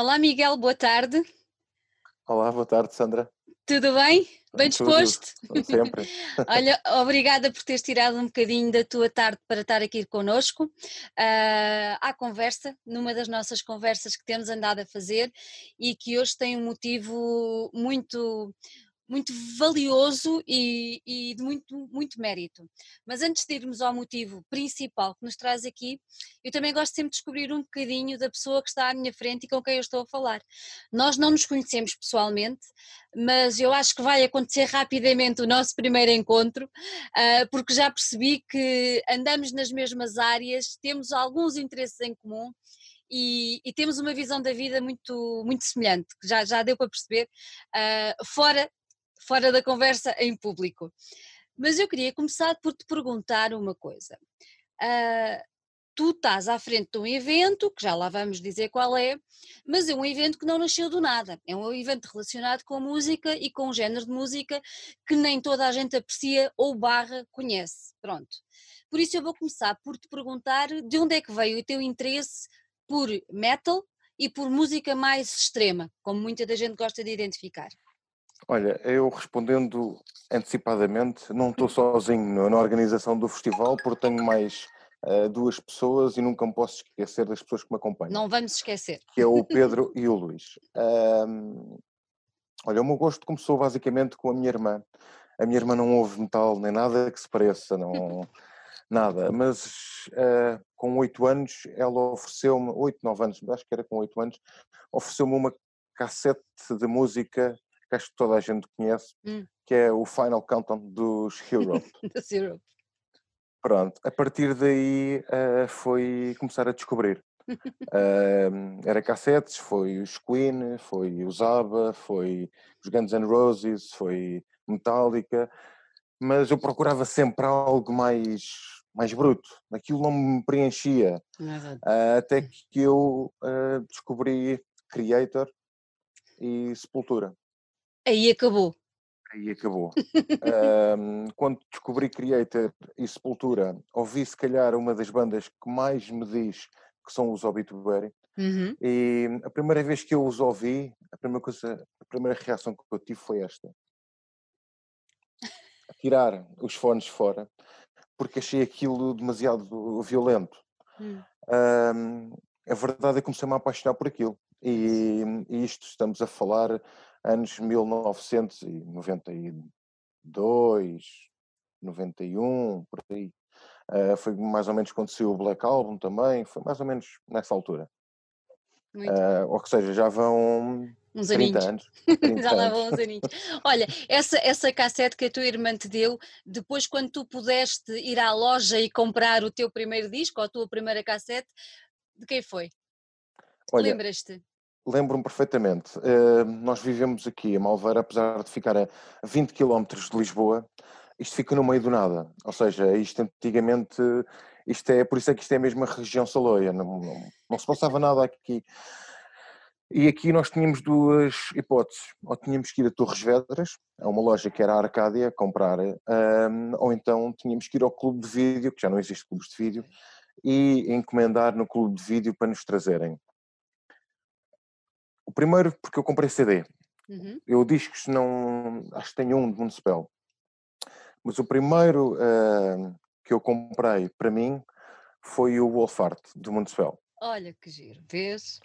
Olá Miguel, boa tarde. Olá, boa tarde, Sandra. Tudo bem? Bem Tudo, disposto? sempre. Olha, obrigada por teres tirado um bocadinho da tua tarde para estar aqui connosco ah, à conversa, numa das nossas conversas que temos andado a fazer e que hoje tem um motivo muito muito valioso e, e, de muito, muito mérito. Mas antes de irmos ao motivo principal que nos traz aqui, eu também gosto sempre de descobrir um bocadinho da pessoa que está à minha frente e com quem eu estou a falar. Nós não nos conhecemos pessoalmente, mas eu acho que vai acontecer rapidamente o nosso primeiro encontro, ah, porque já percebi que andamos nas mesmas áreas, temos alguns interesses em comum e, e, temos uma visão da vida muito, muito semelhante, que já, já deu para perceber, uh, fora fora da conversa em público. Mas eu queria começar por te perguntar uma coisa. Uh, tu estás à frente de um evento, que já lá vamos dizer qual é, mas é um evento que não nasceu do nada. É um evento relacionado com música e com um género de música que nem toda a gente aprecia ou barra conhece. Pronto. Por isso eu vou começar por te perguntar de onde é que veio o teu interesse por metal e por música mais extrema, como muita da gente gosta de identificar. Olha, eu respondendo antecipadamente, não estou sozinho na organização do festival, porque tenho mais uh, duas pessoas e nunca me posso esquecer das pessoas que me acompanham. Não vamos esquecer. Que é o Pedro e o Luís. Um, olha, o meu gosto começou basicamente com a minha irmã. A minha irmã não ouve metal nem nada que se pareça, não, nada. Mas uh, com oito anos ela ofereceu-me, oito, nove anos, acho que era com oito anos, ofereceu-me uma cassete de música que acho que toda a gente conhece, hum. que é o Final Countdown dos Hero. dos Hero. Pronto, a partir daí uh, foi começar a descobrir. uh, era cassetes, foi os Queen, foi os ABBA, foi os Guns N' Roses, foi Metallica, mas eu procurava sempre algo mais, mais bruto, aquilo não me preenchia, uh, até que eu descobri Creator e Sepultura. Aí acabou. Aí acabou. um, quando descobri Creator e Sepultura, ouvi se calhar uma das bandas que mais me diz que são os Obituary. Uhum. E a primeira vez que eu os ouvi, a primeira, coisa, a primeira reação que eu tive foi esta. Tirar os fones fora, porque achei aquilo demasiado violento. Uhum. Um, a verdade é que comecei-me a apaixonar por aquilo. E, e isto estamos a falar anos 1992, 91, por aí. Uh, foi mais ou menos quando saiu o Black Album também, foi mais ou menos nessa altura. Uh, ou seja, já vão uns 30 anos. 30 já lá vão uns aninhos. Olha, essa, essa cassete que a tua irmã te deu, depois quando tu pudeste ir à loja e comprar o teu primeiro disco, ou a tua primeira cassete, de quem foi? Lembras-te? Lembro-me perfeitamente. Uh, nós vivemos aqui a Malveira, apesar de ficar a 20 km de Lisboa, isto fica no meio do nada. Ou seja, isto antigamente, isto é, por isso é que isto é a mesma região saloia, não, não, não se passava nada aqui. E aqui nós tínhamos duas hipóteses. Ou tínhamos que ir a Torres Vedras, a uma loja que era a Arcádia, comprar, um, ou então tínhamos que ir ao clube de vídeo, que já não existe clubes de vídeo, e encomendar no clube de vídeo para nos trazerem. O primeiro, porque eu comprei CD. Uhum. Eu discos não. Acho que tenho um de Municipal. Mas o primeiro uh, que eu comprei para mim foi o Wolfart, do Municipal. Olha que giro, vês?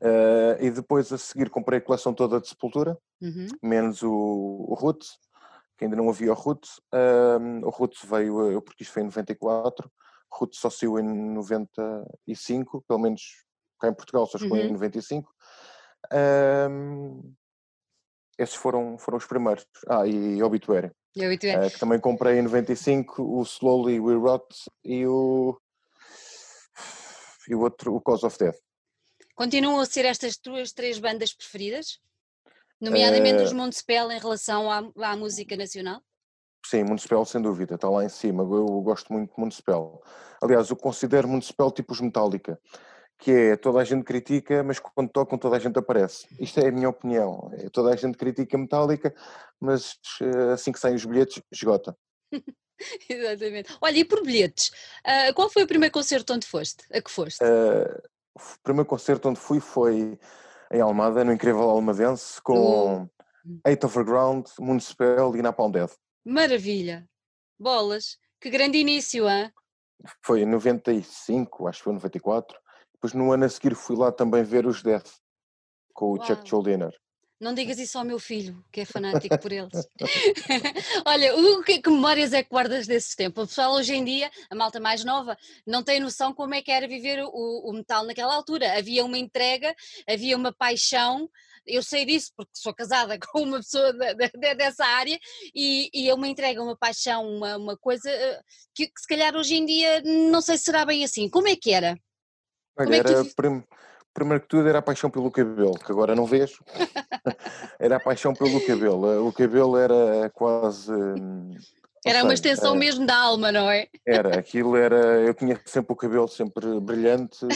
Uh, e depois a seguir comprei a coleção toda de Sepultura, uhum. menos o, o Roots, que ainda não havia o Roots. Uh, o Roots veio, eu porque isto foi em 94, o Roots só saiu em 95, pelo menos cá em Portugal só chegou uhum. em 95. Um, esses foram, foram os primeiros. Ah, e Obituary. E Obituary. Uh, que também comprei em 95 o Slowly We Rot e o. e o outro, o Cause of Death. Continuam a ser estas tuas três bandas preferidas? Nomeadamente uh, os Montespel em relação à, à música nacional? Sim, Municipal sem dúvida, está lá em cima. Eu gosto muito de Municipal. Aliás, eu considero Municipal tipo os Metallica que é toda a gente critica, mas quando tocam toda a gente aparece. Isto é a minha opinião. É, toda a gente critica Metallica, mas eh, assim que saem os bilhetes, esgota. Exatamente. Olha, e por bilhetes, uh, qual foi o primeiro concerto onde foste? A que foste? Uh, o primeiro concerto onde fui foi em Almada, no incrível Almadense, com Eight Overground, Municipal e Napalm Death. Maravilha! Bolas! Que grande início, hein? Foi em 95, acho que foi 94. Depois no ano a seguir fui lá também ver os Death, com o Uau. Chuck Schuldiner. Não digas isso ao meu filho, que é fanático por eles. Olha, o que, que, memórias é que guardas desses tempos? O pessoal hoje em dia, a malta mais nova, não tem noção como é que era viver o, o metal naquela altura. Havia uma entrega, havia uma paixão. Eu sei disso porque sou casada com uma pessoa de, de, dessa área e, e, é uma entrega, uma paixão, uma, uma coisa eh, que, que, se calhar hoje em dia não sei se será bem assim. Como é que era? Olha, é era tu... prim, primeiro que tudo era a paixão pelo cabelo, que agora não vejo. era a paixão pelo cabelo. O cabelo era quase. Era uma extensão era, mesmo da alma, não é? Era, aquilo era. Eu tinha sempre o cabelo sempre brilhante.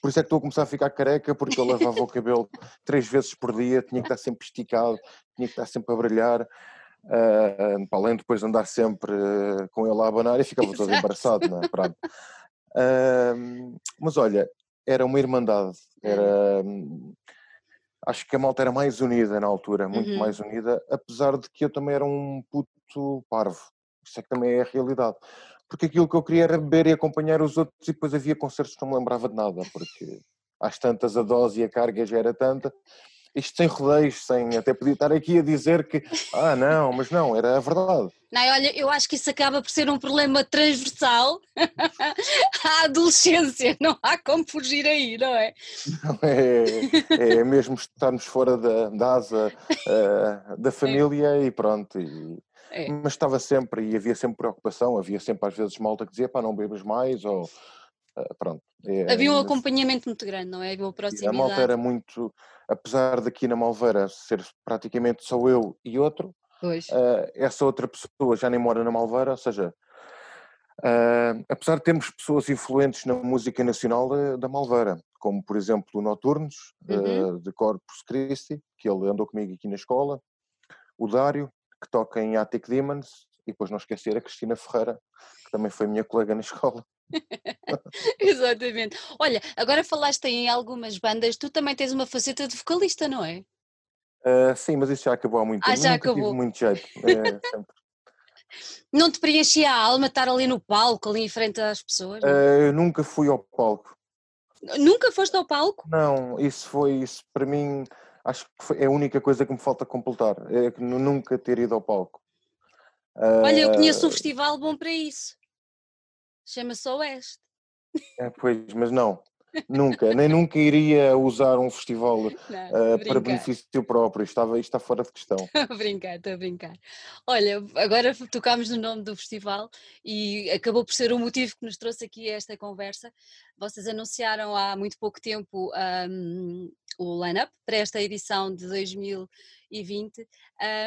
Por isso é que estou a começar a ficar careca, porque eu lavava o cabelo três vezes por dia, tinha que estar sempre esticado, tinha que estar sempre a brilhar. Uh, para além depois de andar sempre uh, com ele a abanar e ficava todo embaraçado, não é? Pronto. Uh, mas olha, era uma irmandade, era. Hum, acho que a malta era mais unida na altura, muito uhum. mais unida, apesar de que eu também era um puto parvo. Isso é que também é a realidade. Porque aquilo que eu queria era beber e acompanhar os outros e depois havia concertos que não me lembrava de nada, porque às tantas a dose e a carga já era tanta isto sem rodeios, sem até podia estar aqui a dizer que, ah, não, mas não, era a verdade. Não, olha, eu acho que isso acaba por ser um problema transversal à adolescência, não há como fugir aí, não é? Não, é, é mesmo estarmos fora da, da asa uh, da família é. e pronto. E, é. Mas estava sempre, e havia sempre preocupação, havia sempre às vezes malta que dizia, pá, não bebas mais, ou pronto. É, havia um acompanhamento muito grande, não é? Havia uma proximidade. A malta era muito, apesar daqui na Malveira ser praticamente só eu e outro, uh, essa outra pessoa já nem mora na Malveira, ou seja, uh, apesar de termos pessoas influentes na música nacional da, da Malveira, como por exemplo o Noturnos, uhum. uh, de Corpus Christi, que ele andou comigo aqui na escola, o Dário, que toca em Attic Demons, e depois não esquecer a Cristina Ferreira, que também foi minha colega na escola. Exatamente. Olha, agora falaste em algumas bandas, tu também tens uma faceta de vocalista, não é? Uh, sim, mas isso já acabou há muito tempo. Ah, já Nunca acabou. muito jeito. É, não te preenchia a alma estar ali no palco, ali em frente às pessoas? Uh, eu nunca fui ao palco. Nunca foste ao palco? Não, isso foi, isso para mim, acho que foi, é a única coisa que me falta completar, é que nunca ter ido ao palco. Olha, eu conheço um festival bom para isso. Chama-se Oeste. É, pois, mas não. Nunca, nem nunca iria usar um festival não, uh, para benefício próprio, estava, isto está fora de questão. Estou a brincar, estou a brincar. Olha, agora tocámos no nome do festival e acabou por ser o motivo que nos trouxe aqui esta conversa. Vocês anunciaram há muito pouco tempo um, o line-up para esta edição de 2020,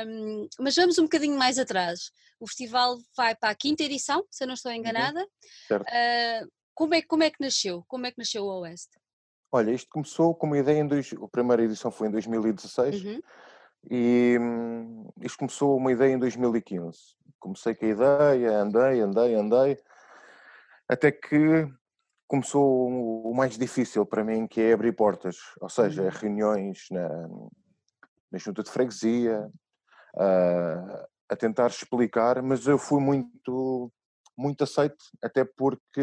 um, mas vamos um bocadinho mais atrás. O festival vai para a quinta edição, se eu não estou uhum, enganada. Uhum, certo. Uh, como, é, como é que nasceu? Como é que nasceu o Oeste? Olha, isto começou com uma ideia em dois, a primeira edição foi em 2016 uhum. e hum, isto começou uma ideia em 2015. Comecei com a ideia, andei, andei, andei, até que começou o mais difícil para mim, que é abrir portas, ou seja, uhum. reuniões na, na junta de freguesia, uh, a tentar explicar, mas eu fui muito, muito aceito, até porque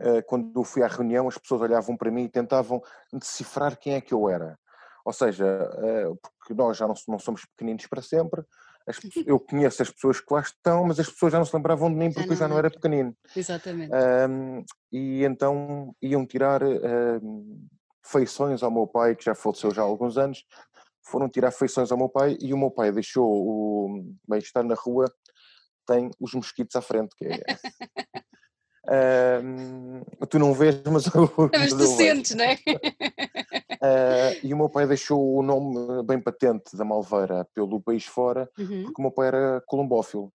uh, quando fui à reunião as pessoas olhavam para mim e tentavam decifrar quem é que eu era. Ou seja, uh, porque nós já não, não, somos pequeninos para sempre, eu conheço as pessoas que lá estão, mas as pessoas já não se lembravam de mim porque já eu já não era pequenino. Exatamente. e então iam tirar feições ao meu pai, que já faleceu já há alguns anos, foram tirar feições ao meu pai e o meu pai deixou o bem-estar na rua, tem os mosquitos à frente, que é. uh, tu não vês, mas eu. Mas tu sentes, não é? Uh, e o meu pai deixou o nome bem patente da Malveira pelo país fora, uhum. porque o meu pai era colombófilo.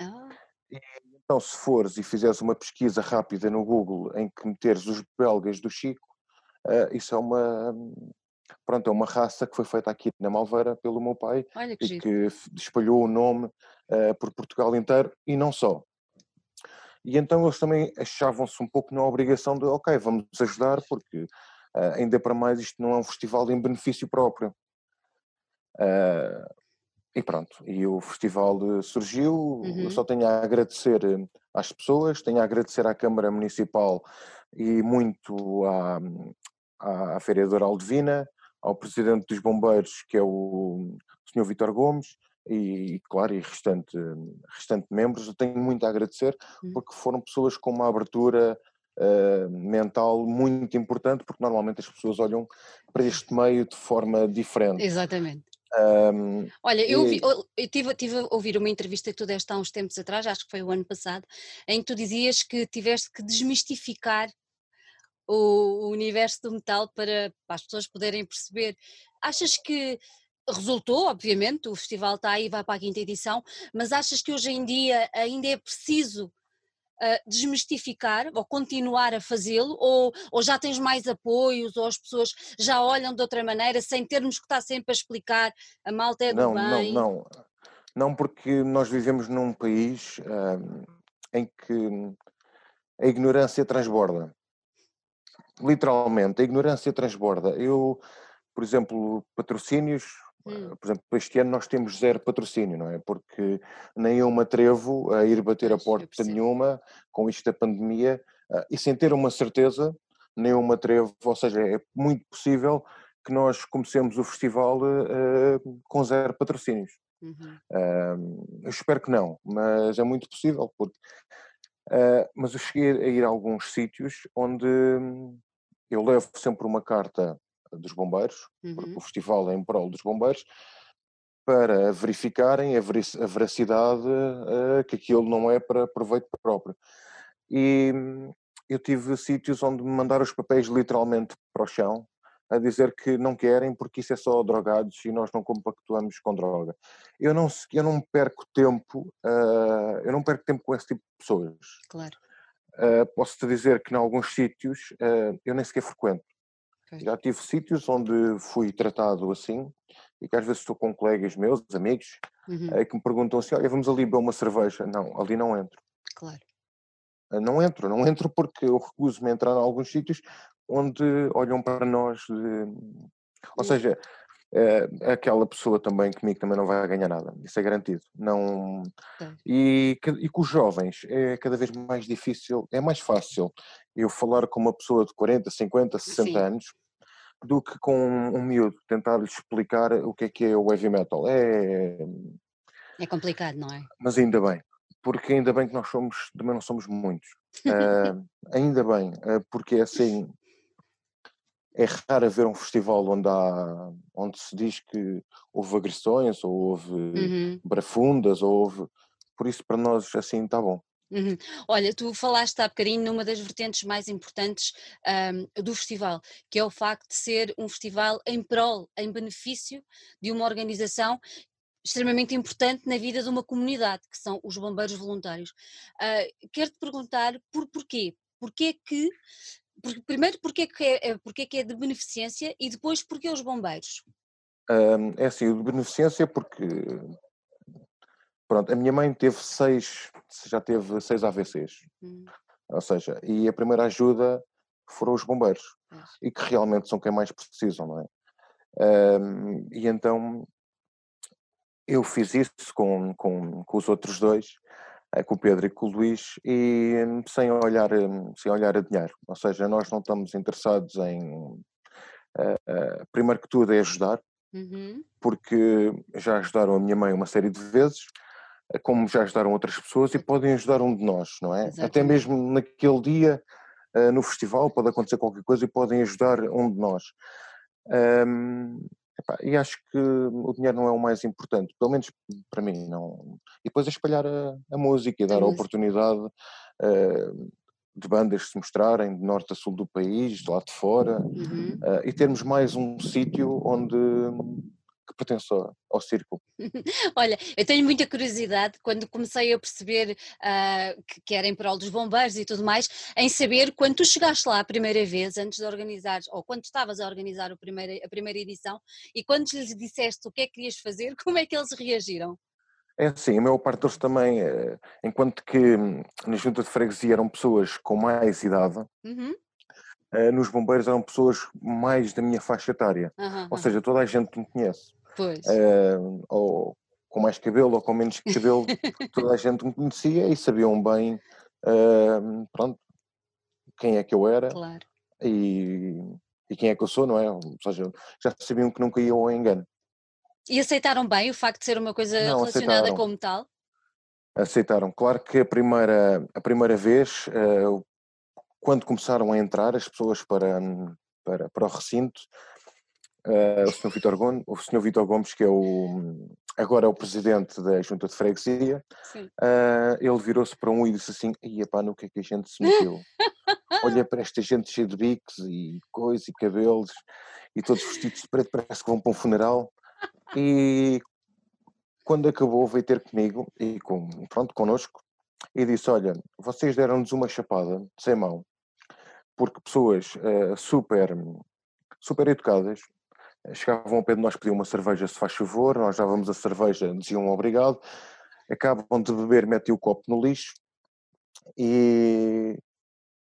Ah. E, então, se fores e fizeres uma pesquisa rápida no Google em que meteres os belgas do Chico, uh, isso é uma pronto, é uma raça que foi feita aqui na Malveira pelo meu pai que e que espalhou o nome por Portugal inteiro e não só. E então eles também achavam-se um pouco na obrigação de, ok, vamos ajudar porque Uh, ainda para mais, isto não é um festival em benefício próprio. Uh, e pronto, e o festival surgiu. Uhum. Eu só tenho a agradecer às pessoas, tenho a agradecer à Câmara Municipal e muito à, à, à vereadora Aldevina, ao Presidente dos Bombeiros, que é o Sr. Vitor Gomes, e, claro, e restante, restante membros, eu tenho muito a agradecer, uhum. porque foram pessoas com uma abertura uh, mental muito importante, porque normalmente as pessoas olham para este meio de forma diferente. Exatamente. Um, Olha, eu, ouvi, eu tive, tive, a ouvir uma entrevista que tu deste há uns tempos atrás, acho que foi o ano passado, em que tu dizias que tiveste que desmistificar o, o universo do metal para, para as pessoas poderem perceber. Achas que resultou, obviamente, o festival está aí, vai para a quinta edição, mas achas que hoje em dia ainda é preciso uh, desmistificar ou continuar a fazê-lo, ou, ou já tens mais apoios, ou as pessoas já olham de outra maneira, sem termos que estar sempre a explicar a malta é do não, bem? Não, não, não, porque nós vivemos num país uh, em que a ignorância transborda. Literalmente, a ignorância transborda. Eu, por exemplo, patrocínios, Hum. Por exemplo, este ano nós temos zero patrocínio, não é? Porque nem eu me atrevo a ir bater a porta nenhuma com isto da pandemia ah, e sem ter uma certeza, nem eu me atrevo, ou seja, é muito possível que nós comecemos o festival uh, com zero patrocínios. Uhum. Uh, eu espero que não, mas é muito possível, porque, uh, mas eu cheguei a ir a alguns sítios onde eu levo sempre uma carta dos bombeiros, uhum. porque o festival é em prol dos bombeiros, para verificarem a veracidade uh, que aquilo não é para proveito próprio. E eu tive sítios onde me mandaram os papéis literalmente para o chão, a dizer que não querem porque isso é só drogados e nós não compactuamos com droga. Eu não, eu não perco tempo, uh, eu não perco tempo com esse tipo de pessoas. Claro. Uh, Posso-te dizer que em alguns sítios eu nem sequer frequento. Já tive sítios onde fui tratado assim e que às vezes estou com colegas meus, amigos, uhum. é, que me perguntam assim, olha, vamos ali beber uma cerveja. Não, ali não entro. Claro. Eh, não entro, não entro porque eu recuso-me a entrar em alguns sítios onde olham para nós de... Ou uhum. seja, é, aquela pessoa também comigo também não vai ganhar nada, isso é garantido. Não... E, e com os jovens é cada vez mais difícil, é mais fácil eu falar com uma pessoa de 40, 50, 60 Sim. anos do que com um miúdo, tentar lhe explicar o que é que é o heavy metal. É, é complicado, não é? Mas ainda bem, porque ainda bem que nós somos, também não somos muitos. uh, ainda bem, uh, porque é assim, é raro haver um festival onde, há, onde se diz que houve agressões, ou houve uhum. brafundas, ou houve. Por isso, para nós, assim, está bom. Uhum. Olha, tu falaste há bocadinho numa das vertentes mais importantes um, do festival, que é o facto de ser um festival em prol, em benefício de uma organização extremamente importante na vida de uma comunidade, que são os bombeiros voluntários. Uh, Quero-te perguntar por porquê? Porquê que porque, primeiro, porque que, é, é, porque que é de beneficência e depois, porque os bombeiros? Um, é assim, de beneficência porque, pronto, a minha mãe teve seis, já teve seis AVCs, hum. ou seja, e a primeira ajuda foram os bombeiros, é. e que realmente são quem mais precisam, não é? Um, e então eu fiz isso com, com, com os outros dois, é com o Pedro e com o Luís e hum, sem olhar, hum, sem olhar a dinheiro. Ou seja, nós não estamos interessados em. Uh, uh, primeiro que tudo é ajudar, uhum. porque já ajudaram a minha mãe uma série de vezes, como já ajudaram outras pessoas e podem ajudar um de nós, não é? Exatamente. Até mesmo naquele dia, uh, no festival, pode acontecer qualquer coisa e podem ajudar um de nós. Um, Epá, e acho que o dinheiro não é o mais importante, pelo menos para mim. Não. E depois é espalhar a, a música e dar a, a oportunidade uh, de bandas se mostrarem de norte a sul do país, de lá de fora, uhum. uh, e termos mais um sítio onde que pertence ao, círculo. Olha, eu tenho muita curiosidade quando comecei a perceber uh, que, que era em prol dos bombeiros e tudo mais, em saber quando tu chegaste lá a primeira vez, antes de organizar, ou quando estavas a organizar a primeira, a primeira edição, e quando lhes disseste o que é que querias fazer, como é que eles reagiram? É assim, a maior parte deles também, eh, enquanto que hum, na junta de freguesia eram pessoas com mais idade, uhum. Uh, nos bombeiros eram pessoas mais da minha faixa etária. Aham, Ou seja, toda a gente me conhece. Pois. Uh, ou com mais cabelo ou com menos cabelo, toda a gente me conhecia e sabiam bem, uh, pronto, quem é que eu era Claro. e, e quem é que eu sou, não é? Ou seja, já sabiam que nunca ia ao engano. E aceitaram bem o facto de ser uma coisa Não, relacionada aceitaram. com metal? Aceitaram. Claro que a primeira, a primeira vez, eh, quando começaram a entrar as pessoas para, para, para o recinto, eh, o Sr. Vitor Gomes, o Sr. Vitor Gomes, que é o, agora é o presidente da Junta de Freguesia, eh, ele virou-se para um e disse assim, ia pá, no que é que a gente se meteu? Olha para esta gente cheia de bicos e coisas e cabelos e todos vestidos de preto, parece que vão para um funeral. E quando acabou veio ter comigo e com, pronto, connosco e disse, olha, vocês deram-nos uma chapada sem mão, porque pessoas eh, super, super educadas eh, chegavam ao pé de nós, pediam uma cerveja se faz favor, nós dávamos a cerveja, diziam obrigado, acabam de beber, metem o copo no lixo e,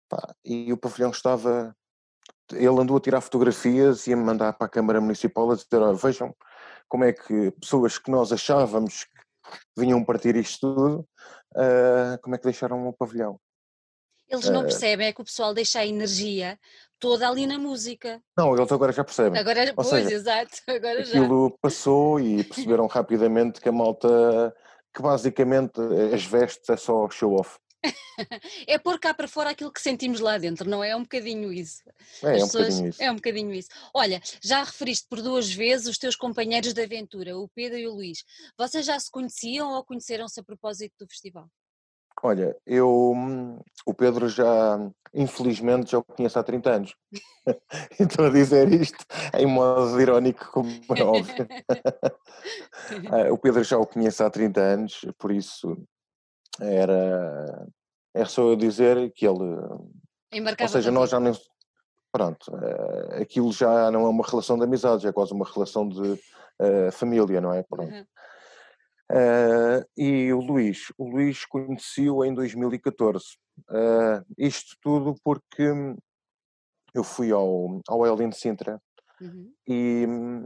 pá, e o pavilhão estava, ele andou a tirar fotografias e a mandar para a Câmara Municipal a dizer, olha, vejam como é que pessoas que nós achávamos que vinham partir isto tudo, uh, como é que deixaram o pavilhão. Eles não Eh, percebem, é que o pessoal deixa a energia toda ali na música. Não, eles agora já percebem. Agora, Ou pois, seja, exato, agora já. Aquilo passou e perceberam rapidamente que a malta, que basicamente as vestes é só show off. É pôr cá para fora aquilo que sentimos lá dentro, não é? É um bocadinho isso. É, As é um pessoas- bocadinho isso. É um bocadinho isso. Olha, já referiste por duas vezes os teus companheiros de aventura, o Pedro e o Luís. Vocês já se conheciam ou conheceram-se a propósito do festival? Olha, eu, hum, o Pedro já, infelizmente, já o conheço há 30 anos. Estou a dizer isto em modo irónico, como é óbvio. Ah, o Pedro já o conheço há 30 anos, por isso era, é só eu dizer que ele, ou Embarcava seja, nós já nem, pronto, ah, aquilo já não é uma relação de amizade, já é quase uma relação de ah, família, não é? Pronto. Uhum. Ah, e o Luís, o Luís conheci-o em 2014. Ah, isto tudo porque eu fui ao, ao Elin Sintra Uhum. e, hum,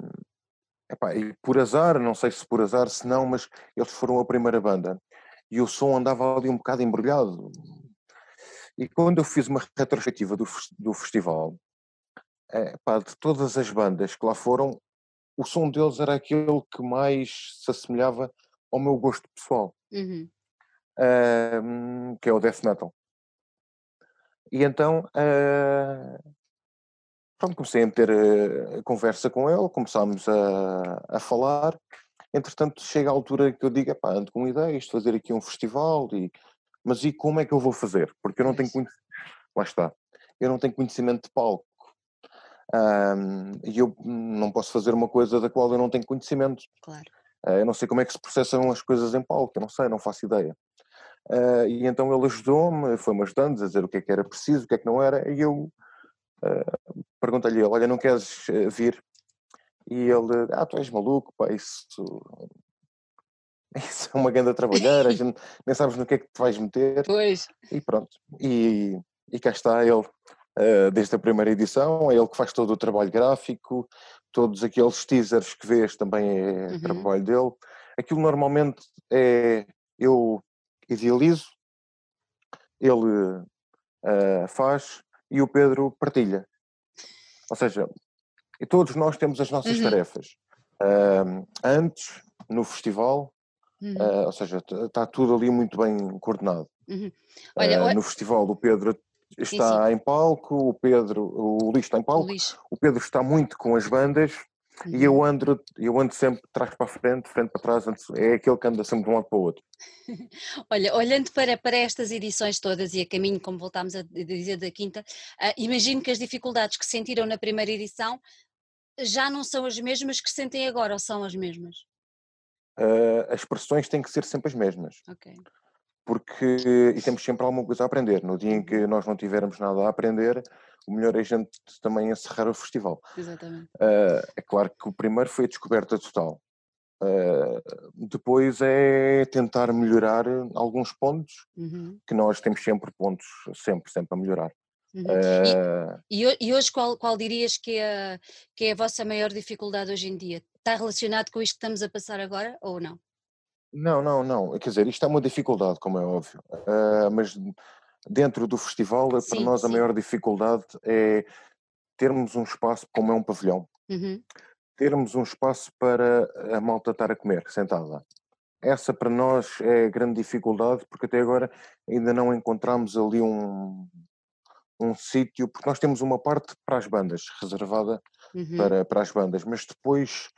epá, e por azar, não sei se por azar, se não, mas eles foram a primeira banda e o som andava ali um bocado embrulhado. E quando eu fiz uma retrospectiva do, do festival, eh, epá, de todas as bandas que lá foram, o som deles era aquele que mais se assemelhava ao meu gosto pessoal, Uhum. ahm, que é o death metal. E então, ah, pronto, comecei a meter a conversa com ele, começámos a, a falar. Entretanto, chega a altura que eu digo, epá, ando com ideias de fazer aqui um festival, e, mas e como é que eu vou fazer? Porque eu não tenho conhecimento, lá está, eu não tenho conhecimento de palco. Ahm, e eu não posso fazer uma coisa da qual eu não tenho conhecimento. Claro. Ah, eu não sei como é que se processam as coisas em palco, eu não sei, não faço ideia. Ah, e então ele ajudou-me, foi-me ajudando a dizer o que é que era preciso, o que é que não era, e eu ah, perguntei-lhe, olha, não queres eh, vir? E ele, ah, tu és maluco, pá, isso, isso é uma grande trabalhar, a gente nem sabes no que é que te vais meter, Pois. e pronto. E, e cá está ele, desde a primeira edição, é ele que faz todo o trabalho gráfico, todos aqueles teasers que vês também é Uhum. trabalho dele. Aquilo normalmente é, eu idealizo, ele ah, faz e o Pedro partilha. Ou seja, e todos nós temos as nossas Uhum. tarefas. Ah, antes, no festival, Uhum. ah, ou seja, está tudo ali muito bem coordenado. Uhum. Olha, olha- no festival o Pedro está em palco, o Pedro, o Luís está em o palco, Luís. o Pedro está muito com as bandas e Uhum. eu ando, eu ando sempre de trás para a frente, de frente para trás, é aquele que anda sempre de um lado para o outro. Olha, olhando para, para estas edições todas e a caminho, como voltámos a dizer, da quinta, ah, imagino que as dificuldades que sentiram na primeira edição já não são as mesmas que sentem agora, ou são as mesmas? Ah, as pressões têm que ser sempre as mesmas, Ok. Porque e temos sempre alguma coisa a aprender. No dia em que nós não tivermos nada a aprender, o melhor é a gente também encerrar o festival. Exatamente. Ah, é claro que o primeiro foi a descoberta total. Ah, depois é tentar melhorar alguns pontos, Uhum. que nós temos sempre pontos, sempre, sempre a melhorar. Uhum. Uh... E, e, hoje qual, qual dirias que é, que é a vossa maior dificuldade hoje em dia? Está relacionado com isto que estamos a passar agora ou não? Não, não, não. Quer dizer, isto é uma dificuldade, como é óbvio. Uh, mas dentro do festival, sim, para nós sim. a maior dificuldade é termos um espaço como é um pavilhão. Uhum. Termos um espaço para a malta estar a comer, sentada. Essa para nós é a grande dificuldade, porque até agora ainda não encontramos ali um, um sítio, porque nós temos uma parte para as bandas, reservada uhum. para, para as bandas, mas depois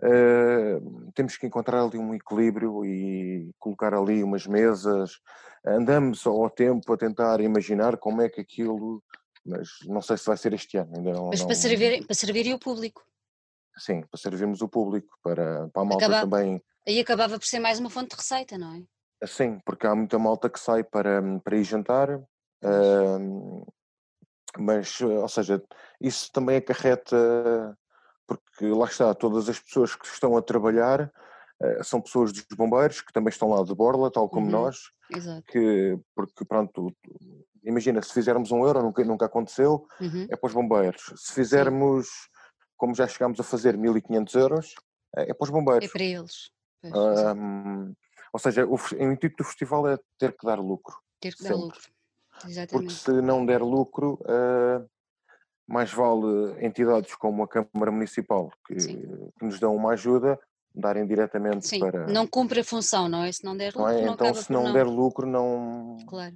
uh, temos que encontrar ali um equilíbrio e colocar ali umas mesas. Andamos ao tempo a tentar imaginar como é que aquilo, mas não sei se vai ser este ano. Ainda não, mas não... Para, servir, para servir o público. Sim, para servirmos o público, para, para a malta também. Aí acabava por ser mais uma fonte de receita, não é? Sim, porque há muita malta que sai para, para ir jantar, uh, mas, ou seja, isso também acarreta, porque lá está, todas as pessoas que estão a trabalhar uh, são pessoas dos bombeiros, que também estão lá de borla, tal como uhum. nós, Exato. que, porque pronto, imagina, se fizermos um euro, nunca, nunca aconteceu, uhum. é para os bombeiros. Se fizermos, Sim. como já chegámos a fazer 1500 euros, é, é para os bombeiros. É para eles. um, ou seja, o, o intuito do festival é ter que dar lucro. Ter que sempre. dar lucro. Exatamente. Porque se não der lucro, uh, mais vale entidades como a Câmara Municipal, que, que, nos dão uma ajuda, darem diretamente Sim, para. Não cumpre a função, não é? Se não der lucro, não, é? não Então, se não, não, der lucro, não. Claro,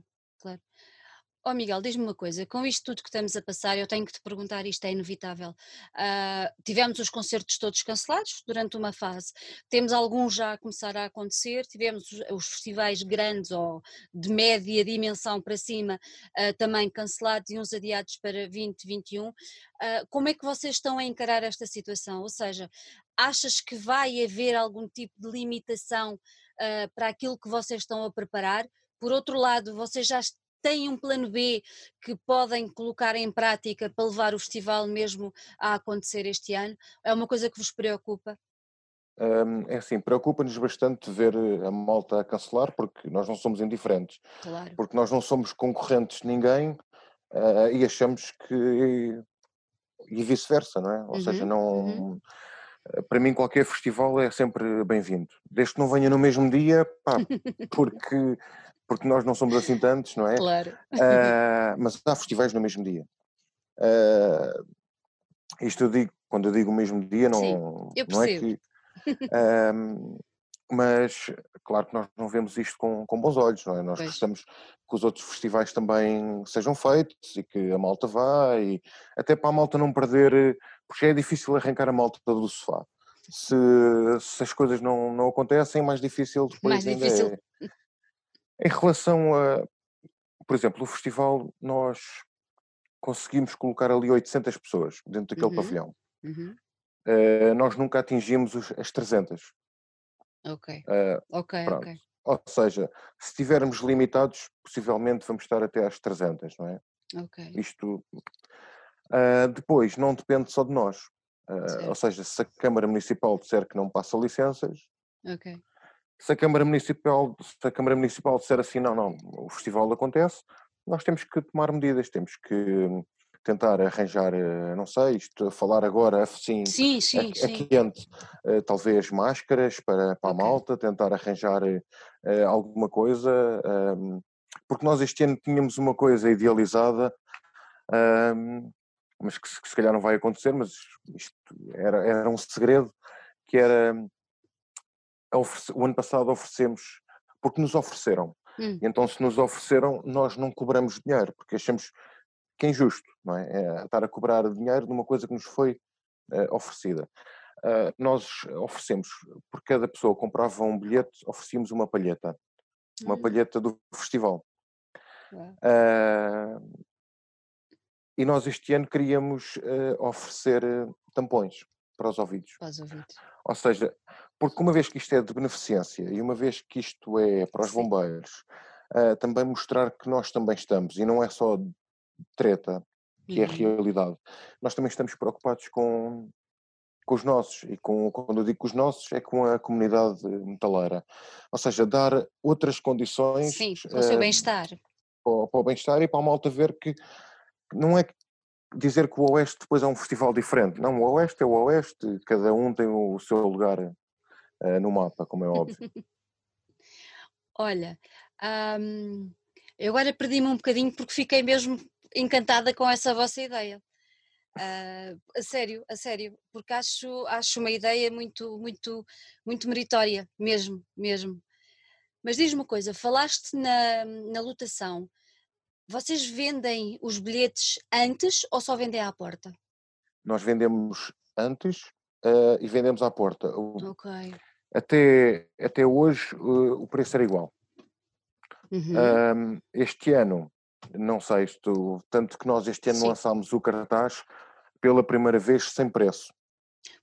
oh Miguel, diz-me uma coisa, com isto tudo que estamos a passar, eu tenho que te perguntar, isto é inevitável. Uh, tivemos os concertos todos cancelados durante uma fase, temos alguns já a começar a acontecer, tivemos os, festivais grandes ou de média dimensão para cima uh, também cancelados e uns adiados para 2021. Uh, ah, como é que vocês estão a encarar esta situação? Ou seja, achas que vai haver algum tipo de limitação para aquilo que vocês estão a preparar? Por outro lado, vocês já têm um plano B que podem colocar em prática para levar o festival mesmo a acontecer este ano? É uma coisa que vos preocupa? Um, é assim, preocupa-nos bastante ver a malta a cancelar, porque nós não somos indiferentes. Claro. Porque nós não somos concorrentes de ninguém uh, e achamos que. e vice-versa, não é? Ou uhum, seja, não. Uhum. Para mim, qualquer festival é sempre bem-vindo. Desde que não venha no mesmo dia, pá, porque porque nós não somos assim tantos, não é? Claro. Uh, mas há festivais no mesmo dia. Uh, isto eu digo, quando eu digo o mesmo dia, não, Sim, não é que. Uh, mas claro que nós não vemos isto com, com bons olhos, não é? Nós pois. gostamos que os outros festivais também sejam feitos e que a malta vá, e até para a malta não perder, porque é difícil arrancar a malta do sofá. Se, se as coisas não, não acontecem, é mais difícil depois mais difícil. É, em relação a, por exemplo, o festival, nós conseguimos colocar ali 800 pessoas dentro daquele uhum. pavilhão. Uhum. Uh, nós nunca atingimos os, as 300. Ok. Uh, ok, pronto. ok. Ou seja, se estivermos limitados, possivelmente vamos estar até às 300, não é? Ok. Isto. Uh, depois, não depende só de nós. ou seja, se a Câmara Municipal disser que não passa licenças, okay se a Câmara Municipal, se a Câmara Municipal disser assim, não, não, o festival acontece, nós temos que tomar medidas, temos que tentar arranjar, eh, não sei, isto, falar agora assim, sim, sim, a, quente, uh, talvez máscaras para, para okay. a malta, tentar arranjar uh, alguma coisa, um, porque nós este ano tínhamos uma coisa idealizada, um, mas que, que, se calhar não vai acontecer, mas isto era, era um segredo, que era o ano passado oferecemos, porque nos ofereceram. Hum. Então, se nos ofereceram, nós não cobramos dinheiro, porque achamos que é injusto, não é? é estar a cobrar dinheiro de uma coisa que nos foi uh, oferecida. Uh, nós oferecemos, por cada pessoa que comprava um bilhete, oferecíamos uma palheta, uma hum. palheta do festival. Uh, e nós este ano queríamos oferecer tampões para os ouvidos. Para os ouvidos. Ou seja, porque uma vez que isto é de beneficência e uma vez que isto é para os bombeiros, uh, também mostrar que nós também estamos, e não é só treta, que uhum. é a realidade, nós também estamos preocupados com, com os nossos, e com, quando eu digo com os nossos, é com a comunidade metaleira. Ou seja, dar outras condições. Sim, para o seu uh, bem-estar. Para, para, o bem-estar e para a malta ver que não é dizer que o Oeste depois é um festival diferente. Não, o Oeste é o Oeste, cada um tem o seu lugar uh, no mapa, como é óbvio. Olha, hum, eu agora perdi-me um bocadinho porque fiquei mesmo encantada com essa vossa ideia. Uh, a sério, a sério, porque acho, acho uma ideia muito, muito, muito meritória, mesmo, mesmo. Mas diz-me uma coisa, falaste na, na lotação, vocês vendem os bilhetes antes ou só vendem à porta? Nós vendemos antes uh, e vendemos à porta. Ok. Até, até hoje uh, o preço era igual. Uhum. este ano, não sei, estou, tanto que nós este ano Sim. lançámos o cartaz pela primeira vez sem preço.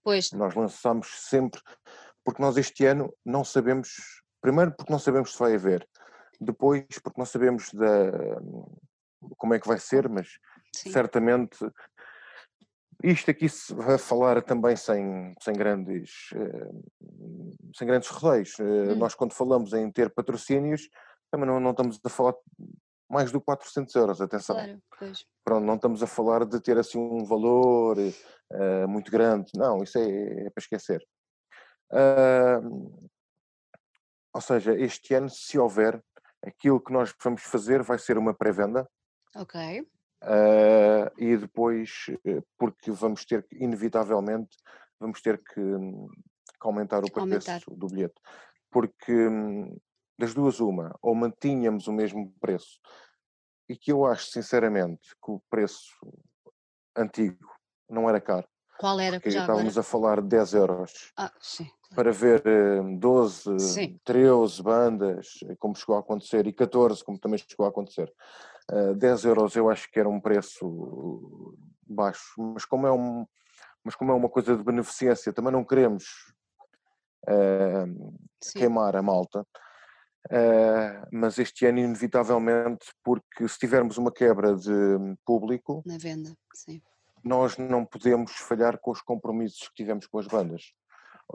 Pois. Nós lançamos sempre, porque nós este ano não sabemos, primeiro porque não sabemos se vai haver, depois porque não sabemos da, como é que vai ser, mas Sim. certamente isto aqui se vai falar também sem, sem, grandes, eh, sem grandes rodeios. Eh, hum. Nós quando falamos em ter patrocínios, também não, não estamos a falar mais do 400 euros, atenção. Claro, pois. Pronto, não estamos a falar de ter assim um valor uh, muito grande, não, isso é, é para esquecer. Uh, ou seja, este ano, se houver, aquilo que nós vamos fazer vai ser uma pré-venda. Ok. Uh, e depois, eh, porque vamos ter que, inevitavelmente, vamos ter que, que aumentar o preço aumentar. do bilhete. Porque hum, das duas uma, ou mantínhamos o mesmo preço, e que eu acho sinceramente que o preço antigo não era caro. Qual era? Porque estávamos agora? a falar de 10 euros. Ah, sim. Para ver 12, sim. 13 bandas, como chegou a acontecer, e 14, como também chegou a acontecer. Uh, eh, 10 euros eu acho que era um preço baixo, mas como é, um, mas como é uma coisa de beneficência, também não queremos uh, queimar a malta. Uh, mas este ano, inevitavelmente, porque se tivermos uma quebra de público, na venda, sim. nós não podemos falhar com os compromissos que tivemos com as bandas.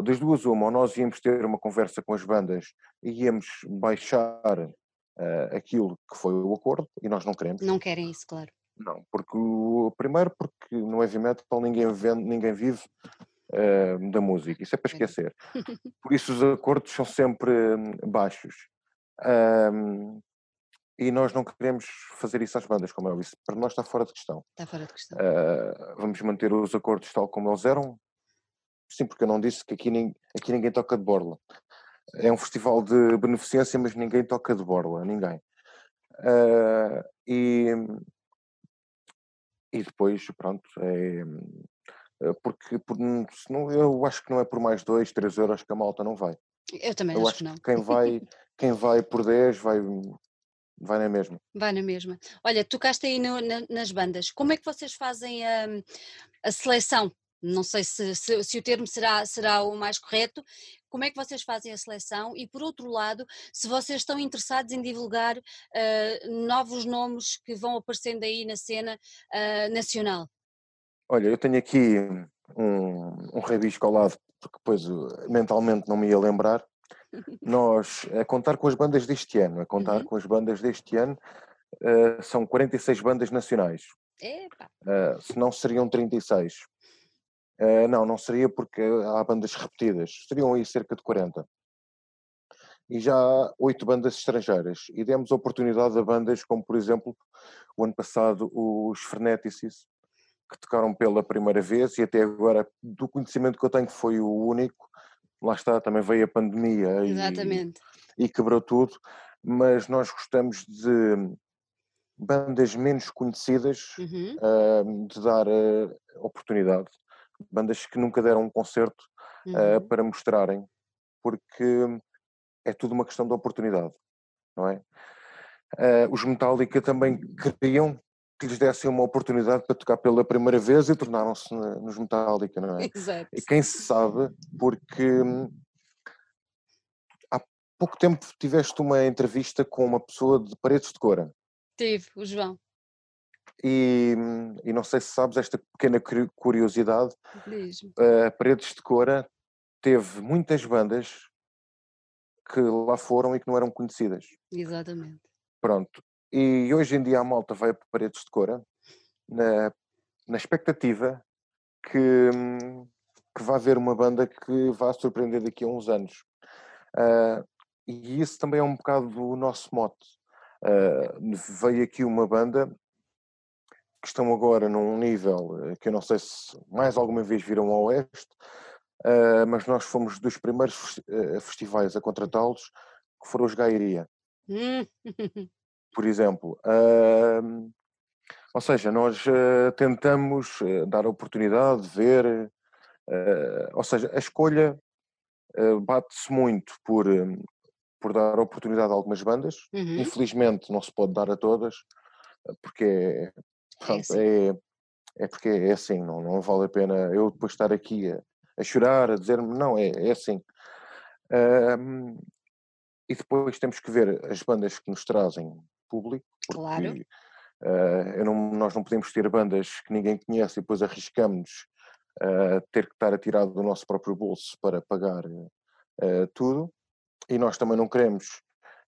Das duas, uma, ou nós íamos ter uma conversa com as bandas e íamos baixar uh, aquilo que foi o acordo, e nós não queremos. Não querem isso, claro. Não, porque primeiro porque no heavy metal ninguém, vende, ninguém vive uh, da música, isso é para esquecer. Por isso os acordos são sempre hum, baixos. Um, e nós não queremos fazer isso às bandas, como eu disse. Para nós está fora de questão. Está fora de questão. Uh, vamos manter os acordos tal como eles eram. Sim, porque eu não disse que aqui, aqui ninguém toca de borla. É um festival de beneficência, mas ninguém toca de borla, ninguém. Uh, e, e depois, pronto, é, porque por, senão, eu acho que não é por mais 2, 3 euros que a malta não vai. Eu também eu acho, acho que não. Que quem vai quem vai por 10 vai, vai na mesma. Vai na mesma. Olha, tocaste aí no, na, nas bandas. Como é que vocês fazem a, a seleção? Não sei se, se, se, o termo será, será o mais correto. Como é que vocês fazem a seleção? E por outro lado, se vocês estão interessados em divulgar uh, novos nomes que vão aparecendo aí na cena uh, nacional? Olha, eu tenho aqui um, um rabisco ao lado, porque depois mentalmente não me ia lembrar, nós, a contar com as bandas deste ano, a contar uhum. com as bandas deste ano, uh, são 46 bandas nacionais. Epa. Uh, se não seriam 36. Uh, não, não seria porque há bandas repetidas. Seriam aí cerca de 40. E já há oito bandas estrangeiras. E demos oportunidade a bandas como, por exemplo, o ano passado, os Freneticis, que tocaram pela primeira vez e até agora, do conhecimento que eu tenho, foi o único lá está, também veio a pandemia e, e, quebrou tudo, mas nós gostamos de bandas menos conhecidas uhum. uh, de dar uh, oportunidade, bandas que nunca deram um concerto uhum. uh, para mostrarem, porque é tudo uma questão de oportunidade, não é? os Metallica também queriam que lhes dessem uma oportunidade para tocar pela primeira vez e tornaram-se nos Metallica, não é? Exato. E quem se sabe, porque hum, há pouco tempo tiveste uma entrevista com uma pessoa de Paredes de Cora. Tive, o João. E, e não sei se sabes esta pequena curiosidade, uh, Paredes de Cora teve muitas bandas que lá foram e que não eram conhecidas. Exatamente. Pronto, e hoje em dia a malta vai para paredes de cora na, na expectativa que, que vai haver uma banda que vai surpreender daqui a uns anos. Uh, e isso também é um bocado o nosso mote. Uh, veio aqui uma banda que estão agora num nível que eu não sei se mais alguma vez viram ao Oeste, uh, mas nós fomos dos primeiros festivais a contratá-los, que foram os Gairia. Hum. Por exemplo. Uh, ou seja, nós uh, tentamos uh, dar a oportunidade de ver, ou seja, a escolha bate-se muito por, por dar oportunidade a algumas bandas. Uhum. Infelizmente não se pode dar a todas, porque é pronto, é, assim. é, é, porque é assim, não, não vale a pena eu depois estar aqui a, a chorar, a dizer-me, não, é, é assim. Uh, e depois temos que ver as bandas que nos trazem público, porque claro. uh, não, nós não podemos ter bandas que ninguém conhece e depois arriscamos uh, ter que estar a tirar do nosso próprio bolso para pagar uh, tudo. E nós também não queremos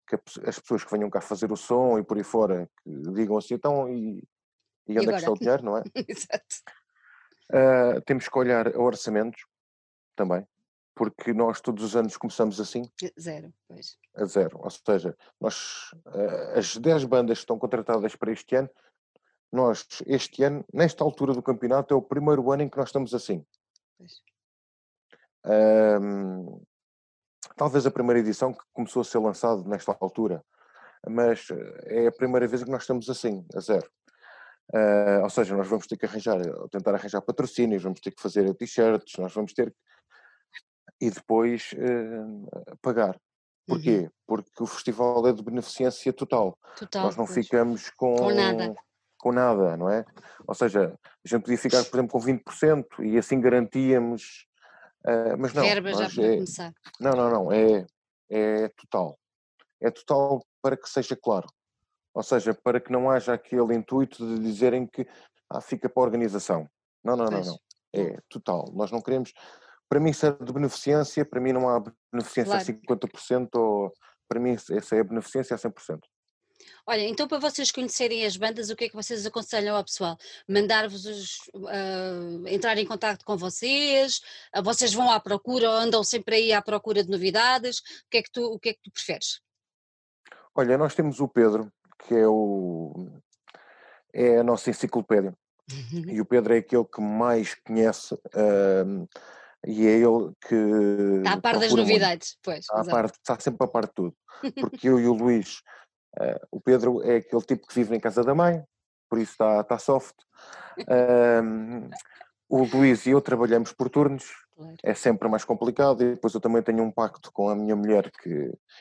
que as pessoas que venham cá fazer o som e por aí fora digam assim, então, e, e onde é que está o dinheiro, não é? Exato. temos que olhar a orçamentos também porque nós todos os anos começamos assim. Zero, pois. A zero. Ou seja, nós, uh, as 10 bandas que estão contratadas para este ano, nós, este ano, nesta altura do campeonato, é o primeiro ano em que nós estamos assim. Um, talvez a primeira edição que começou a ser lançada nesta altura, mas eh, é a primeira vez que nós estamos assim, a zero. Uh, ou seja, nós vamos ter que arranjar, tentar arranjar patrocínios, vamos ter que fazer t-shirts, nós vamos ter que e depois uh, pagar. Porquê? Uhum. Porque o festival é de beneficência total. total Nós não pois. ficamos com, com nada. com nada, não é? Ou seja, a gente podia ficar, por exemplo, com 20% e assim garantíamos. Uh, mas não. Verba já para é, começar. Não, não, não. É, é total. É total para que seja claro. Ou seja, para que não haja aquele intuito de dizerem que ah, fica para a organização. Não, não, não, não. É total. Nós não queremos para mim isso é de beneficência, para mim não há beneficência claro. a 50% ou para mim essa é a beneficência a 100%. Olha, então para vocês conhecerem as bandas, o que é que vocês aconselham ao pessoal? Mandar-vos uh, entrar em contato com vocês? Uh, vocês vão à procura, andam sempre aí à procura de novidades? O que é que tu, o que é que tu preferes? Olha, nós temos o Pedro, que é o é a nossa enciclopédia. e o Pedro é aquele que mais conhece uh, e é ele que. Está a par das novidades, muito. pois. Está, par, está, sempre a par de tudo. Porque eu e o Luís, uh, o Pedro é aquele tipo que vive em casa da mãe, por isso está, está soft. O Luís e eu trabalhamos por turnos, claro. é sempre mais complicado. E depois eu também tenho um pacto com a minha mulher que.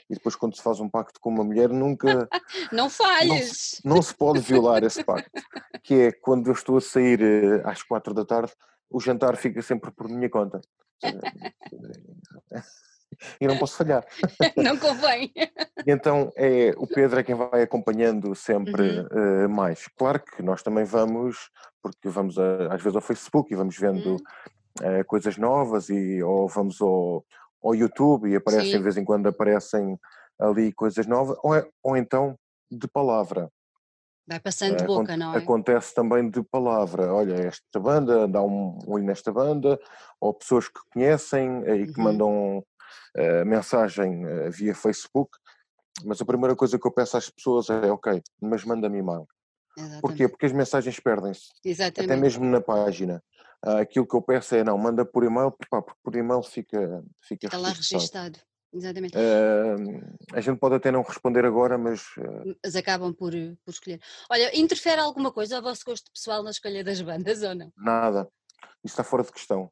E depois, quando se faz um pacto com uma mulher, nunca. não falhes! Não, não, se pode violar esse pacto. Que é quando eu estou a sair uh, às quatro da tarde, o jantar fica sempre por minha conta. E não posso falhar. Não convém. então é o Pedro é quem vai acompanhando sempre uhum. uh, mais. Claro que nós também vamos, porque vamos a, às vezes ao Facebook e vamos vendo uhum. uh, coisas novas e ou vamos ao, ao YouTube e aparecem Sim. de vez em quando aparecem ali coisas novas, ou, é, ou então de palavra. Vai passando de boca, não é? Acontece também de palavra. Olha, esta banda, dá um olho nesta banda, ou pessoas que conhecem e que uhum. mandam mensagem uh, via Facebook. Mas a primeira coisa que eu peço às pessoas é: ok, mas manda-me e-mail. Exatamente. Porquê? Porque as mensagens perdem-se. Até mesmo na página. Uh, aquilo que eu peço é: não, manda por e-mail, porque por e-mail fica, fica Está lá registado. Exatamente. Uh, a gente pode até não responder agora, mas. Uh... Mas acabam por, por escolher. Olha, interfere alguma coisa ao vosso gosto pessoal na escolha das bandas ou não? Nada. Isso está fora de questão.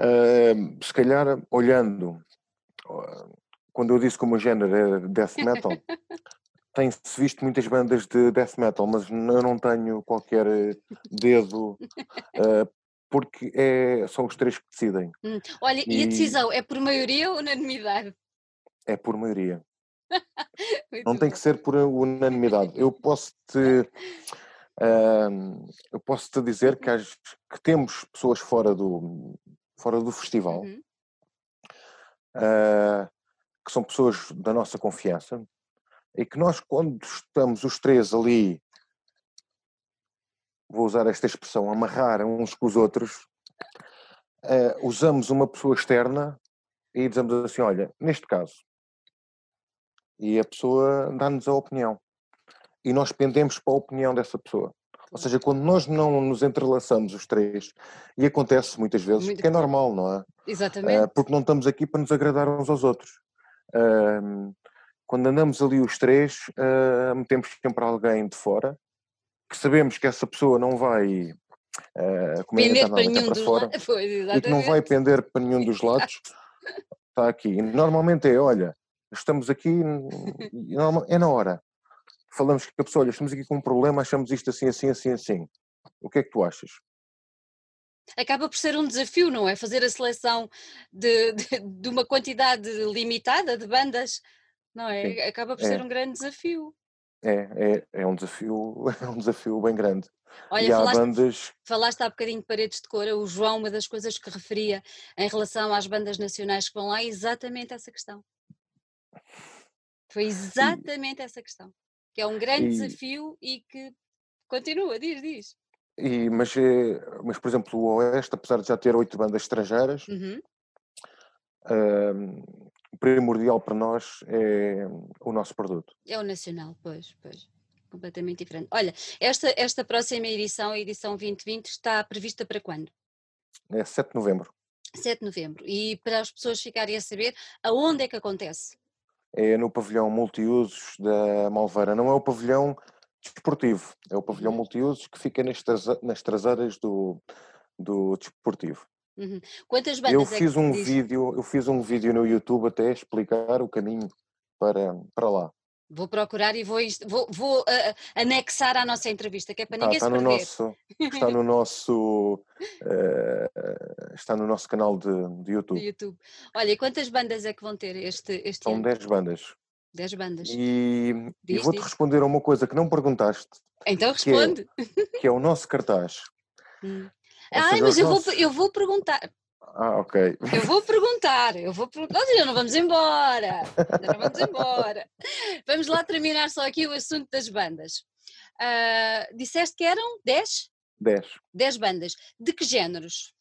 Uh, se calhar, olhando, quando eu disse que o meu género é death metal, tem-se visto muitas bandas de death metal, mas eu não tenho qualquer dedo uh, porque é, são os três que decidem. Hum. Olha, e... e... a decisão é por maioria ou unanimidade? É por maioria. não tem que ser por unanimidade. Eu posso te, uh, eu posso te dizer que, as, que, temos pessoas fora do, fora do festival uhum. uh, que são pessoas da nossa confiança e que nós, quando estamos os três ali vou usar esta expressão, amarrar uns com os outros, uh, usamos uma pessoa externa e dizemos assim: olha, neste caso, e a pessoa dá-nos a opinião. E nós pendemos para a opinião dessa pessoa. Ou seja, quando nós não nos entrelaçamos os três, e acontece muitas vezes, Muito que é normal, não é? Exatamente. Uh, porque não estamos aqui para nos agradar uns aos outros. Quando andamos ali os três, uh, metemos sempre alguém de fora, que sabemos que essa pessoa não vai uh, pender para nenhum para dos fora, lados. e que não vai pender para nenhum dos lados. Está aqui. Normalmente é, olha, estamos aqui, é na hora. Falamos que a pessoa, olha, estamos aqui com um problema, achamos isto assim, assim, assim, assim. O que é que tu achas? Acaba por ser um desafio, não é? Fazer a seleção de, de, de uma quantidade limitada de bandas, não é? Sim. Acaba por é. ser um grande desafio. É, é, é um desafio, é um desafio bem grande. Olha, e falaste, bandas... falaste há bocadinho de paredes de cor, o João, uma das coisas que referia em relação às bandas nacionais que vão lá, é exatamente essa questão. Foi exatamente essa questão. Que é um grande e... desafio e que continua, diz, diz. E, mas, eh, mas, por exemplo, o Oeste, apesar de já ter oito bandas estrangeiras, uhum. uh, o primordial para nós é o nosso produto. É o nacional, pois, pois. Completamente diferente. Olha, esta, esta próxima edição, a edição 2020, está prevista para quando? É 7 de novembro. 7 de novembro. E para as pessoas ficarem a saber, aonde é que acontece? É no pavilhão multiusos da Malveira. Não é o pavilhão desportivo, é o pavilhão uhum. multiusos que fica nas, nas traseiras do, do desportivo. Uhum. Quantas bandas eu é fiz um diz? vídeo Eu fiz um vídeo no YouTube até explicar o caminho para, para lá. Vou procurar e vou, vou, vou uh, anexar à nossa entrevista, que é para tá, ninguém está se no Nosso, está no nosso uh, está no nosso canal de, de YouTube. YouTube. Olha, e quantas bandas é que vão ter este, este São ano? 10 bandas. 10 bandas. E, e vou-te responder a uma coisa que não perguntaste. Então responde. Que é, que é o nosso cartaz. Hum. Ai, mas eu, nossos... vou, eu vou perguntar. Ah, ok. Eu vou perguntar, eu vou perguntar. Nós não vamos embora. não vamos embora. Vamos lá terminar só aqui o assunto das bandas. Uh, disseste que eram 10? 10. 10 bandas. De que géneros?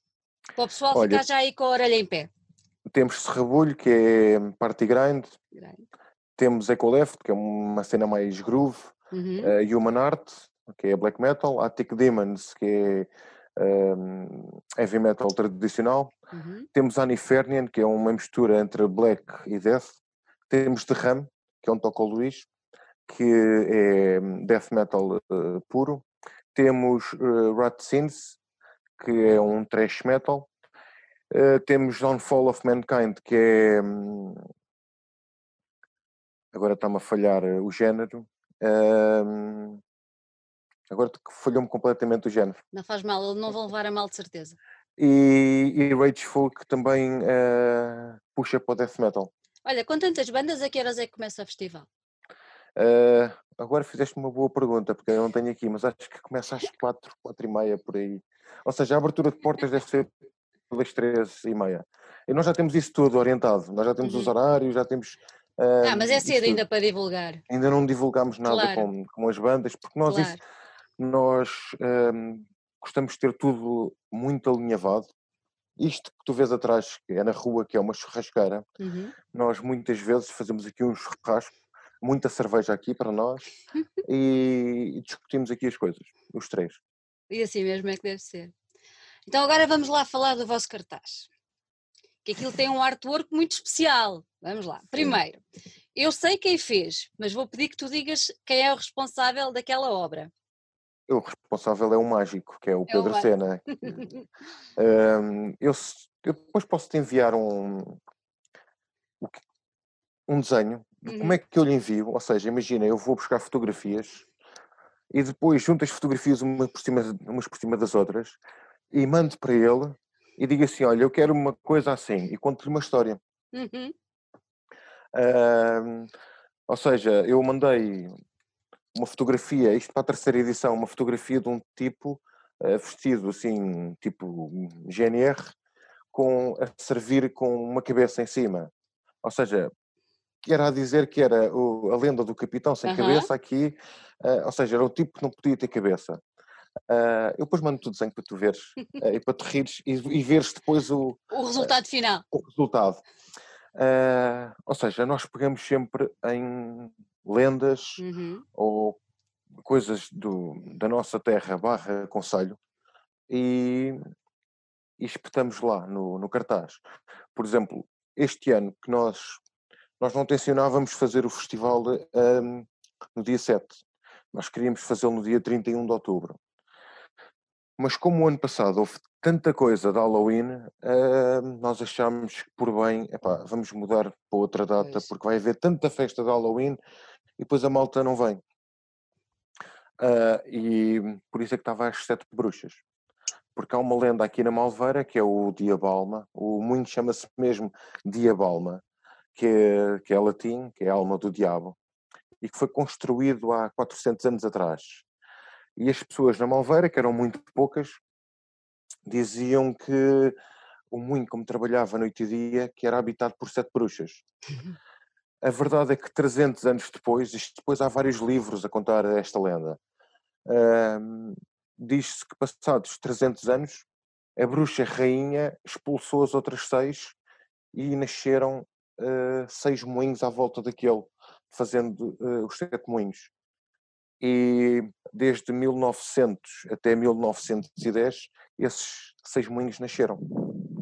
Para o pessoal Olha, ficar já aí com a orelha em pé. Temos Serrabulho, que é Party Grind. Grind. Temos Eco Left, que é uma cena mais groove. Uhum. Uh, Human Art, que é black metal. Attic Demons, que é um, heavy metal tradicional. Uhum. Temos Anifernian, que é uma mistura entre black e death. Temos The Ram, que é um toque ao Luís, que é death metal uh, puro. Temos uh, Rat Sins, que é um thrash metal. Uh, temos Downfall of Mankind, que é. Um, agora está-me a falhar o género. Um, Agora falhou-me completamente o género. Não faz mal, não vão levar a mal de certeza. E, e Rageful que também uh, puxa para o death metal. Olha, com tantas bandas, a que horas é que começa o festival? Uh, agora fizeste uma boa pergunta, porque eu não tenho aqui, mas acho que começa às quatro, quatro e meia por aí. Ou seja, a abertura de portas deve ser pelas três e meia. E nós já temos isso tudo orientado, nós já temos uhum. os horários, já temos. Uh, ah, mas é cedo ainda para divulgar. Ainda não divulgamos nada claro. com, com as bandas, porque nós claro. isso nós um, gostamos de ter tudo muito alinhavado. Isto que tu vês atrás, que é na rua, que é uma churrasqueira, uhum. nós muitas vezes fazemos aqui um churrasco, muita cerveja aqui para nós e, e discutimos aqui as coisas, os três. E assim mesmo é que deve ser. Então agora vamos lá falar do vosso cartaz. Que aquilo tem um artwork muito especial. Vamos lá. Primeiro, eu sei quem fez, mas vou pedir que tu digas quem é o responsável daquela obra. O responsável é o mágico, que é o é Pedro o Sena. um, eu, eu, depois posso te enviar um, um desenho de uhum. como é que eu lhe envio. Ou seja, imagina, eu vou buscar fotografias e depois junto as fotografias umas por cima, umas por cima das outras e mando para ele e digo assim: Olha, eu quero uma coisa assim e conto-lhe uma história. Uhum. Um, ou seja, eu mandei uma fotografia, isto para a terceira edição, uma fotografia de um tipo uh, vestido assim, tipo GNR, com, a servir com uma cabeça em cima. Ou seja, era a dizer que era o, a lenda do capitão sem uhum. cabeça aqui, uh, ou seja, era o tipo que não podia ter cabeça. Uh, eu depois mando-te o desenho para tu veres uh, e para te rires e, e veres depois o, o resultado final. O resultado. ou seja, nós pegamos sempre em lendas uhum. ou coisas do, da nossa terra barra conselho e, e espetamos lá no, no cartaz. Por exemplo, este ano que nós, nós não tencionávamos fazer o festival um, no dia 7, nós queríamos fazê-lo no dia 31 de outubro. Mas como o ano passado houve tanta coisa de Halloween, uh, nós achámos que por bem, epá, vamos mudar para outra data, porque vai haver tanta festa de Halloween e depois a malta não vem. Uh, e por isso é que estava às sete bruxas. Porque há uma lenda aqui na Malveira que é o Diabalma, o moinho chama-se mesmo Diabalma, que é, que é latim, que é a alma do diabo, e que foi construído há 400 anos atrás. E as pessoas na Malveira, que eram muito poucas, diziam que o moinho, como trabalhava noite e dia, que era habitado por sete bruxas. A verdade é que 300 anos depois, isto depois há vários livros a contar esta lenda, uh, diz-se que passados 300 anos, a bruxa rainha expulsou as outras seis e nasceram uh, seis moinhos à volta daquele, fazendo uh, os sete moinhos. E desde 1900 até 1910, esses seis moinhos nasceram.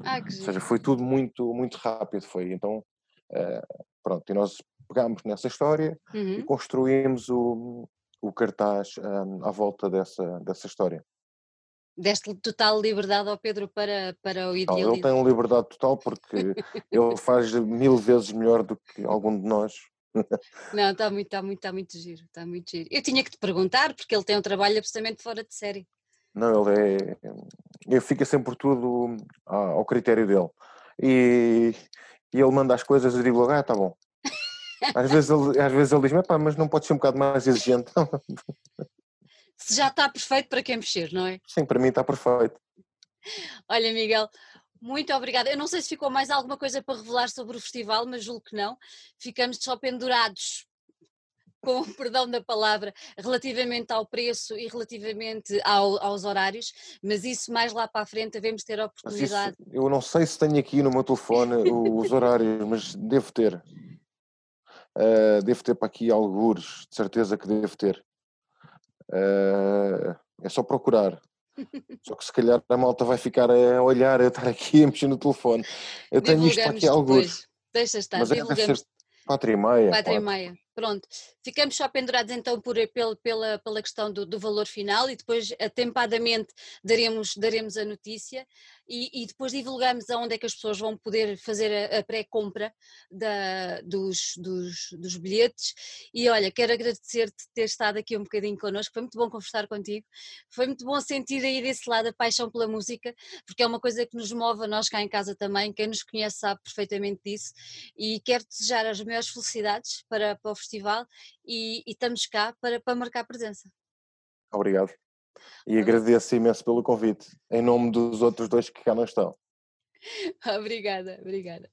Ah, Ou seja, foi tudo muito, muito rápido. Foi então uh, Pronto, e nós pegámos nessa história uhum. e construímos o, o cartaz um, à volta dessa, dessa história. Deste total liberdade ao Pedro para, para o idealismo? Ele tem liberdade total porque ele faz mil vezes melhor do que algum de nós. Não, está muito, está muito, está muito giro, está muito giro. Eu tinha que te perguntar, porque ele tem um trabalho absolutamente fora de série. Não, ele é. Ele fica sempre tudo ao critério dele. E, e ele manda as coisas e digo logo, ah, tá bom. Às vezes ele, às vezes ele diz-me, mas não pode ser um bocado mais exigente. Se já está perfeito, para quem mexer, não é? Sim, para mim está perfeito. Olha, Miguel, muito obrigada. Eu não sei se ficou mais alguma coisa para revelar sobre o festival, mas julgo que não. Ficamos só pendurados com o perdão da palavra, relativamente ao preço e relativamente ao, aos horários, mas isso mais lá para a frente devemos ter a oportunidade. Isso, eu não sei se tenho aqui no meu telefone os horários, mas devo ter. Uh, devo ter para aqui algures, de certeza que devo ter. Uh, é só procurar. Só que se calhar a malta vai ficar a olhar, a estar aqui a mexer no telefone. Eu tenho isto aqui alguns. Deixa estar, mas é divulgamos. Quatro e meia. Quatro e meia. Pronto, ficamos só pendurados então por, pela, pela, pela questão do, do, valor final e depois atempadamente daremos, daremos a notícia e, e, depois divulgamos aonde é que as pessoas vão poder fazer a, a pré-compra dos, dos, dos, bilhetes. E olha, quero agradecer-te ter estado aqui um bocadinho connosco, foi muito bom conversar contigo, foi muito bom sentir aí desse lado a paixão pela música, porque é uma coisa que nos move a nós cá em casa também, quem nos conhece sabe perfeitamente disso. E quero desejar as maiores felicidades para, para o festival e, e estamos cá para, para marcar presença. Obrigado. E agradeço imenso pelo convite, em nome dos outros dois que cá não estão. obrigada, obrigada.